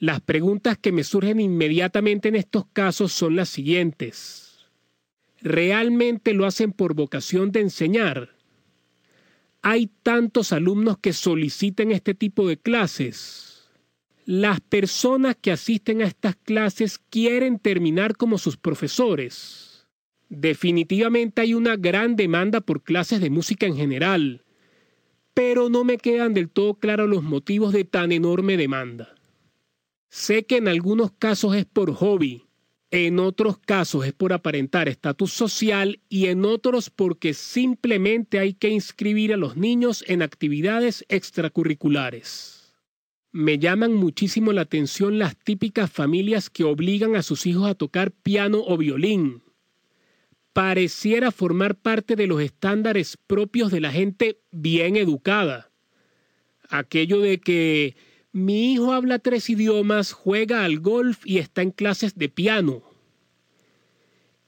Las preguntas que me surgen inmediatamente en estos casos son las siguientes. ¿Realmente lo hacen por vocación de enseñar? ¿Hay tantos alumnos que soliciten este tipo de clases? ¿Las personas que asisten a estas clases quieren terminar como sus profesores? Definitivamente hay una gran demanda por clases de música en general, pero no me quedan del todo claros los motivos de tan enorme demanda. Sé que en algunos casos es por hobby, en otros casos es por aparentar estatus social y en otros porque simplemente hay que inscribir a los niños en actividades extracurriculares. Me llaman muchísimo la atención las típicas familias que obligan a sus hijos a tocar piano o violín. Pareciera formar parte de los estándares propios de la gente bien educada. Aquello de que mi hijo habla tres idiomas, juega al golf y está en clases de piano.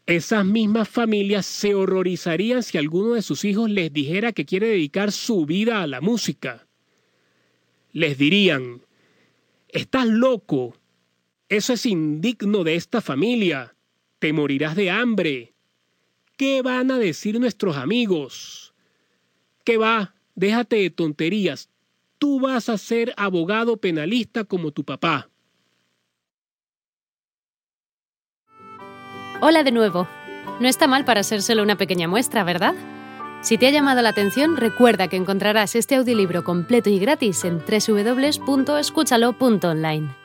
Esas mismas familias se horrorizarían si alguno de sus hijos les dijera que quiere dedicar su vida a la música. Les dirían, estás loco, eso es indigno de esta familia, te morirás de hambre. ¿Qué van a decir nuestros amigos? ¿Qué va? Déjate de tonterías, tú vas a ser abogado penalista como tu papá. Hola de nuevo. No está mal para ser solo una pequeña muestra, ¿verdad? Si te ha llamado la atención, recuerda que encontrarás este audiolibro completo y gratis en www.escúchalo.online.